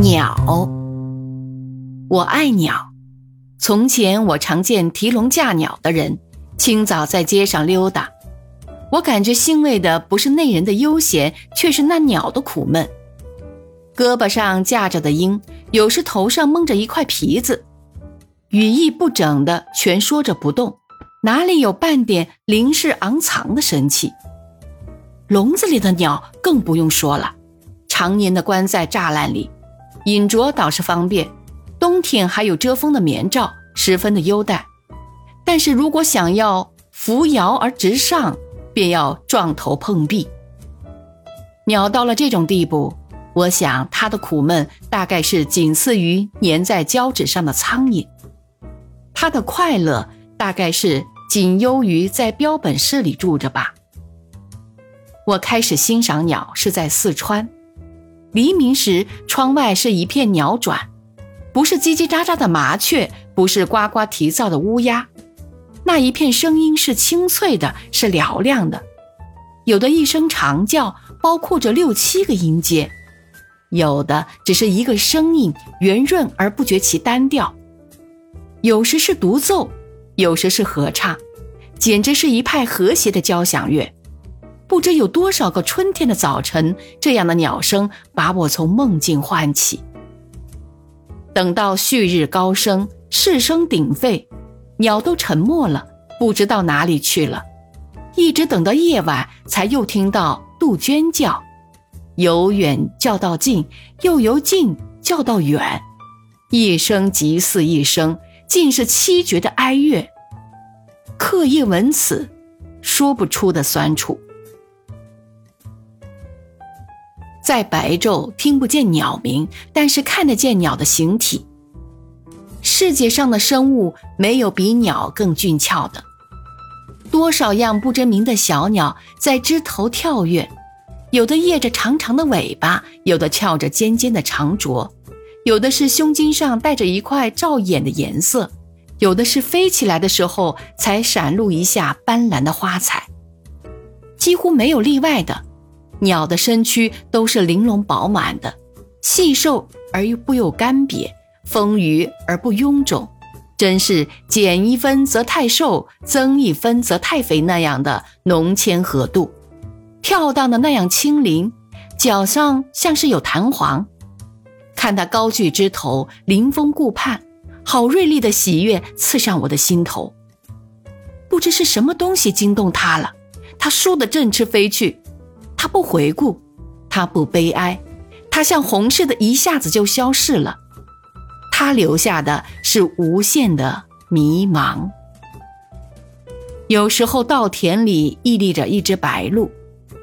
鸟，我爱鸟。从前我常见提笼架鸟的人，清早在街上溜达。我感觉欣慰的不是那人的悠闲，却是那鸟的苦闷。胳膊上架着的鹰，有时头上蒙着一块皮子，羽翼不整的蜷缩着不动，哪里有半点凌势昂藏的神气？笼子里的鸟更不用说了，常年的关在栅栏里。饮着倒是方便，冬天还有遮风的棉罩，十分的优待。但是如果想要扶摇而直上，便要撞头碰壁。鸟到了这种地步，我想它的苦闷大概是仅次于粘在胶纸上的苍蝇；它的快乐大概是仅优于在标本室里住着吧。我开始欣赏鸟是在四川。黎明时，窗外是一片鸟转，不是叽叽喳喳的麻雀，不是呱呱啼噪的乌鸦，那一片声音是清脆的，是嘹亮的。有的一声长叫，包括着六七个音阶；有的只是一个声音，圆润而不觉其单调。有时是独奏，有时是合唱，简直是一派和谐的交响乐。不知有多少个春天的早晨，这样的鸟声把我从梦境唤起。等到旭日高升，市声鼎沸，鸟都沉默了，不知到哪里去了。一直等到夜晚，才又听到杜鹃叫，由远叫到近，又由近叫到远，一声即似一声，尽是凄绝的哀乐。刻意闻此，说不出的酸楚。在白昼听不见鸟鸣，但是看得见鸟的形体。世界上的生物没有比鸟更俊俏的。多少样不知名的小鸟在枝头跳跃，有的曳着长长的尾巴，有的翘着尖尖的长啄，有的是胸襟上带着一块照眼的颜色，有的是飞起来的时候才闪露一下斑斓的花彩，几乎没有例外的。鸟的身躯都是玲珑饱满的，细瘦而又不又干瘪，丰腴而不臃肿，真是减一分则太瘦，增一分则太肥那样的浓纤合度，跳荡的那样轻灵，脚上像是有弹簧。看它高踞枝头，临风顾盼，好锐利的喜悦刺上我的心头。不知是什么东西惊动它了，它倏地振翅飞去。他不回顾，他不悲哀，他像红似的，一下子就消逝了。他留下的是无限的迷茫。有时候稻田里屹立着一只白鹭，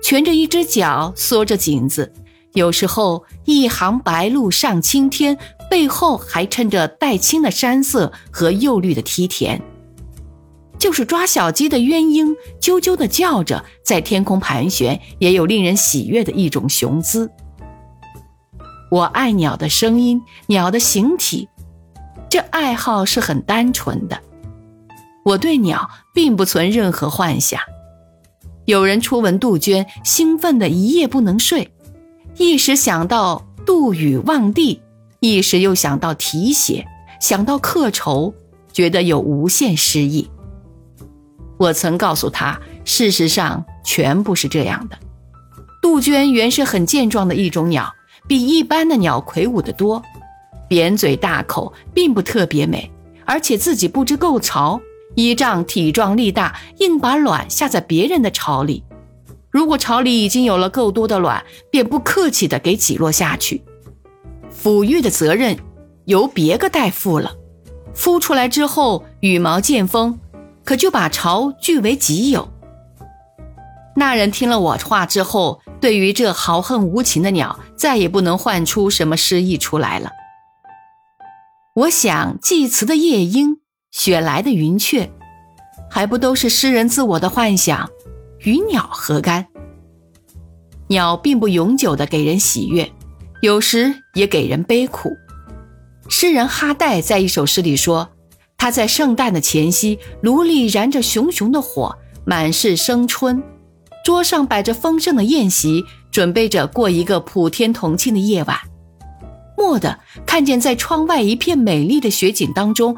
蜷着一只脚，缩着颈子；有时候一行白鹭上青天，背后还衬着黛青的山色和釉绿的梯田。就是抓小鸡的鸳鸯，啾啾地叫着，在天空盘旋，也有令人喜悦的一种雄姿。我爱鸟的声音，鸟的形体，这爱好是很单纯的。我对鸟并不存任何幻想。有人初闻杜鹃，兴奋的一夜不能睡，一时想到杜宇望帝，一时又想到题写，想到刻愁，觉得有无限诗意。我曾告诉他，事实上全不是这样的。杜鹃原是很健壮的一种鸟，比一般的鸟魁梧得多，扁嘴大口，并不特别美，而且自己不知够巢，依仗体壮力大，硬把卵下在别人的巢里。如果巢里已经有了够多的卵，便不客气地给挤落下去，抚育的责任由别个代负了。孵出来之后，羽毛渐丰。可就把巢据为己有。那人听了我话之后，对于这豪横无情的鸟，再也不能唤出什么诗意出来了。我想，祭词的夜莺，雪来的云雀，还不都是诗人自我的幻想？与鸟何干？鸟并不永久的给人喜悦，有时也给人悲苦。诗人哈代在一首诗里说。他在圣诞的前夕，炉里燃着熊熊的火，满是生春，桌上摆着丰盛的宴席，准备着过一个普天同庆的夜晚。蓦地看见在窗外一片美丽的雪景当中，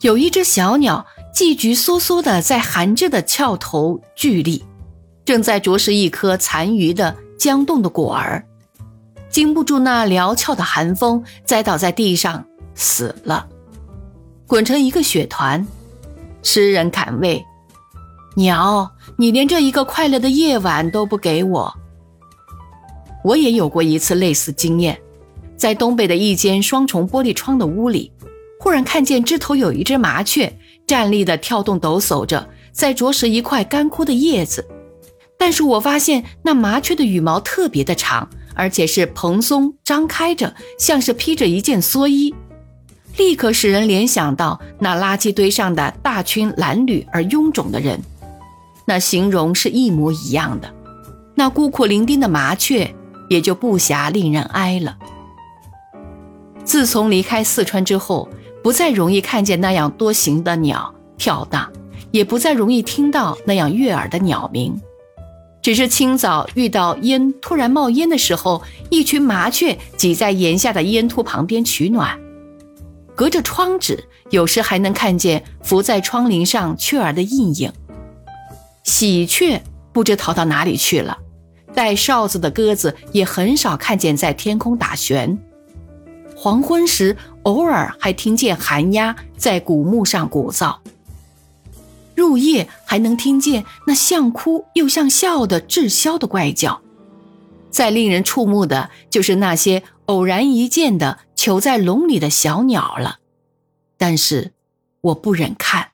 有一只小鸟寄菊缩缩的在寒着的翘头聚立，正在啄食一颗残余的僵冻的果儿，经不住那撩峭的寒风，栽倒在地上死了，滚成一个雪团。诗人坎慰。鸟，你连这一个快乐的夜晚都不给我。我也有过一次类似经验，在东北的一间双重玻璃窗的屋里，忽然看见枝头有一只麻雀站立的跳动抖擞着，在啄食一块干枯的叶子。但是我发现那麻雀的羽毛特别的长，而且是蓬松张开着，像是披着一件蓑衣。立刻使人联想到那垃圾堆上的大群褴褛而臃肿的人。那形容是一模一样的，那孤苦伶仃的麻雀也就不暇令人哀了。自从离开四川之后，不再容易看见那样多形的鸟跳荡，也不再容易听到那样悦耳的鸟鸣。只是清早遇到烟突然冒烟的时候，一群麻雀挤在檐下的烟突旁边取暖。隔着窗纸，有时还能看见伏在窗棂上雀儿的印影。喜鹊不知逃到哪里去了，带哨子的鸽子也很少看见在天空打旋。黄昏时，偶尔还听见寒鸦在古木上鼓噪。入夜还能听见那像哭又像笑的滞销的怪叫。再令人触目的就是那些偶然一见的囚在笼里的小鸟了，但是我不忍看。